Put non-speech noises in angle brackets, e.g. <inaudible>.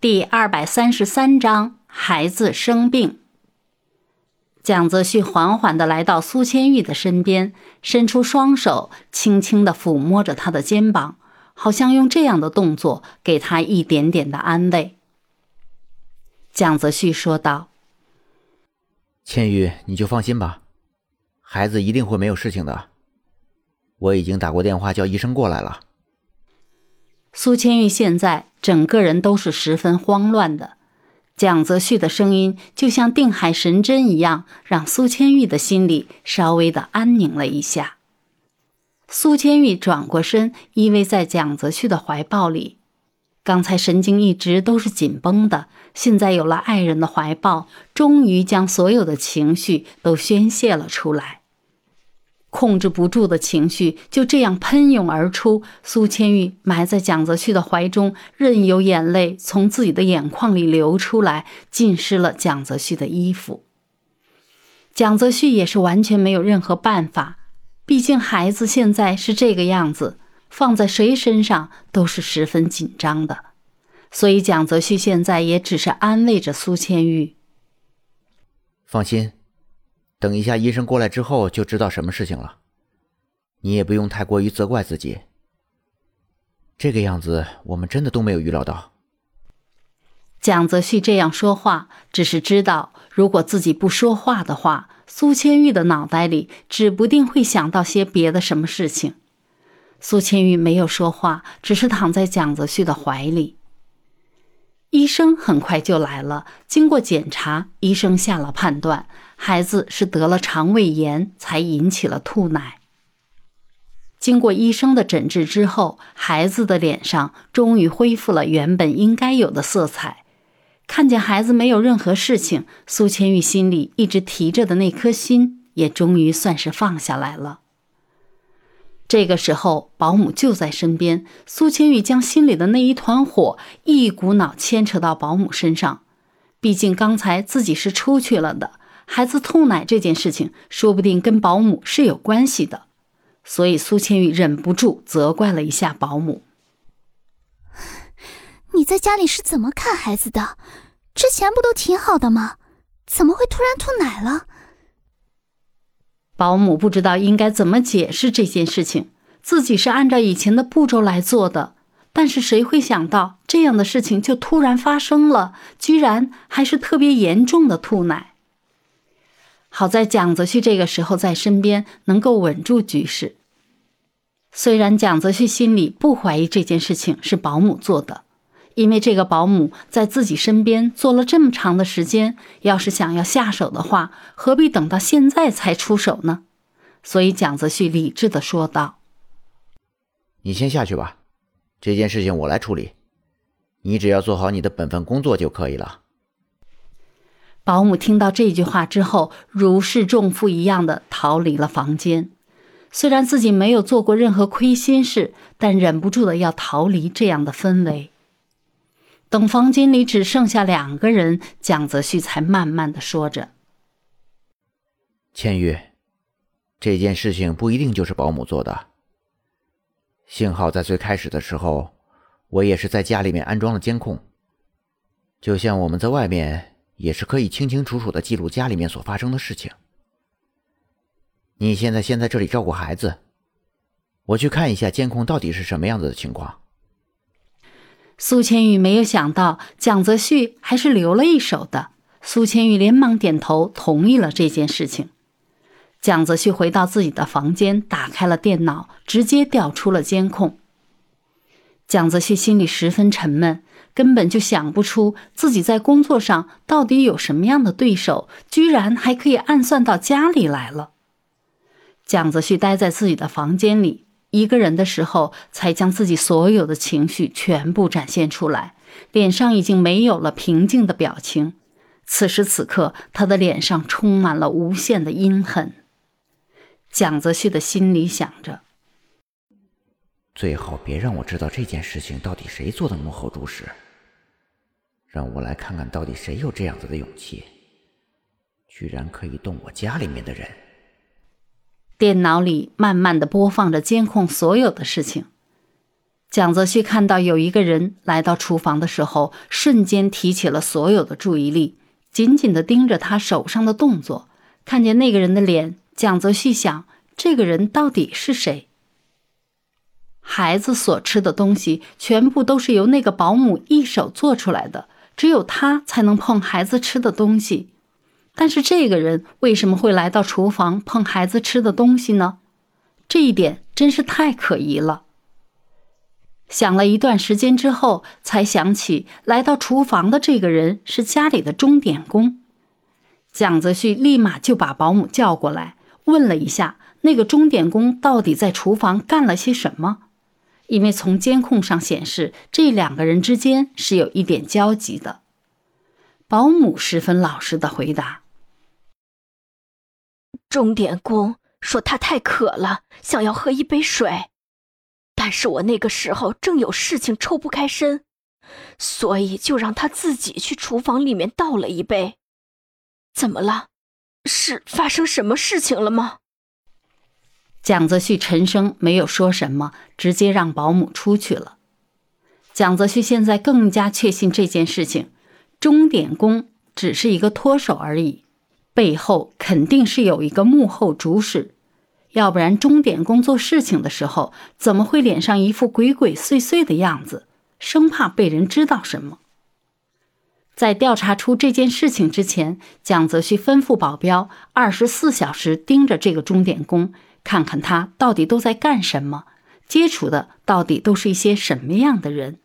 第二百三十三章，孩子生病。蒋泽旭缓缓的来到苏千玉的身边，伸出双手，轻轻的抚摸着她的肩膀，好像用这样的动作给她一点点的安慰。蒋泽旭说道：“千玉，你就放心吧，孩子一定会没有事情的。我已经打过电话叫医生过来了。”苏千玉现在整个人都是十分慌乱的，蒋泽旭的声音就像定海神针一样，让苏千玉的心里稍微的安宁了一下。苏千玉转过身，依偎在蒋泽旭的怀抱里，刚才神经一直都是紧绷的，现在有了爱人的怀抱，终于将所有的情绪都宣泄了出来。控制不住的情绪就这样喷涌而出，苏千玉埋在蒋泽旭的怀中，任由眼泪从自己的眼眶里流出来，浸湿了蒋泽旭的衣服。蒋泽旭也是完全没有任何办法，毕竟孩子现在是这个样子，放在谁身上都是十分紧张的，所以蒋泽旭现在也只是安慰着苏千玉：“放心。”等一下，医生过来之后就知道什么事情了。你也不用太过于责怪自己。这个样子，我们真的都没有预料到。蒋泽旭这样说话，只是知道，如果自己不说话的话，苏千玉的脑袋里指不定会想到些别的什么事情。苏千玉没有说话，只是躺在蒋泽旭的怀里。医生很快就来了，经过检查，医生下了判断。孩子是得了肠胃炎，才引起了吐奶。经过医生的诊治之后，孩子的脸上终于恢复了原本应该有的色彩。看见孩子没有任何事情，苏千玉心里一直提着的那颗心也终于算是放下来了。这个时候，保姆就在身边，苏千玉将心里的那一团火一股脑牵扯到保姆身上。毕竟刚才自己是出去了的。孩子吐奶这件事情，说不定跟保姆是有关系的，所以苏千玉忍不住责怪了一下保姆：“ <sighs> 你在家里是怎么看孩子的？之前不都挺好的吗？怎么会突然吐奶了？”保姆不知道应该怎么解释这件事情，自己是按照以前的步骤来做的，但是谁会想到这样的事情就突然发生了，居然还是特别严重的吐奶。好在蒋泽旭这个时候在身边，能够稳住局势。虽然蒋泽旭心里不怀疑这件事情是保姆做的，因为这个保姆在自己身边做了这么长的时间，要是想要下手的话，何必等到现在才出手呢？所以蒋泽旭理智的说道：“你先下去吧，这件事情我来处理，你只要做好你的本分工作就可以了。”保姆听到这句话之后，如释重负一样的逃离了房间。虽然自己没有做过任何亏心事，但忍不住的要逃离这样的氛围。等房间里只剩下两个人，蒋泽旭才慢慢的说着：“千玉，这件事情不一定就是保姆做的。幸好在最开始的时候，我也是在家里面安装了监控，就像我们在外面。”也是可以清清楚楚的记录家里面所发生的事情。你现在先在这里照顾孩子，我去看一下监控到底是什么样子的情况。苏千玉没有想到蒋泽旭还是留了一手的，苏千玉连忙点头同意了这件事情。蒋泽旭回到自己的房间，打开了电脑，直接调出了监控。蒋泽旭心里十分沉闷。根本就想不出自己在工作上到底有什么样的对手，居然还可以暗算到家里来了。蒋泽旭待在自己的房间里，一个人的时候，才将自己所有的情绪全部展现出来，脸上已经没有了平静的表情。此时此刻，他的脸上充满了无限的阴狠。蒋泽旭的心里想着：最好别让我知道这件事情到底谁做的幕后主使。让我来看看到底谁有这样子的勇气，居然可以动我家里面的人。电脑里慢慢的播放着监控所有的事情。蒋泽旭看到有一个人来到厨房的时候，瞬间提起了所有的注意力，紧紧的盯着他手上的动作。看见那个人的脸，蒋泽旭想：这个人到底是谁？孩子所吃的东西全部都是由那个保姆一手做出来的，只有他才能碰孩子吃的东西。但是这个人为什么会来到厨房碰孩子吃的东西呢？这一点真是太可疑了。想了一段时间之后，才想起来到厨房的这个人是家里的钟点工。蒋泽旭立马就把保姆叫过来，问了一下那个钟点工到底在厨房干了些什么。因为从监控上显示，这两个人之间是有一点交集的。保姆十分老实的回答：“钟点工说他太渴了，想要喝一杯水。”但是我那个时候正有事情抽不开身，所以就让他自己去厨房里面倒了一杯。怎么了？是发生什么事情了吗？蒋泽旭沉声没有说什么，直接让保姆出去了。蒋泽旭现在更加确信这件事情，钟点工只是一个托手而已，背后肯定是有一个幕后主使。要不然，钟点工做事情的时候，怎么会脸上一副鬼鬼祟祟的样子，生怕被人知道什么？在调查出这件事情之前，蒋泽旭吩咐保镖二十四小时盯着这个钟点工，看看他到底都在干什么，接触的到底都是一些什么样的人。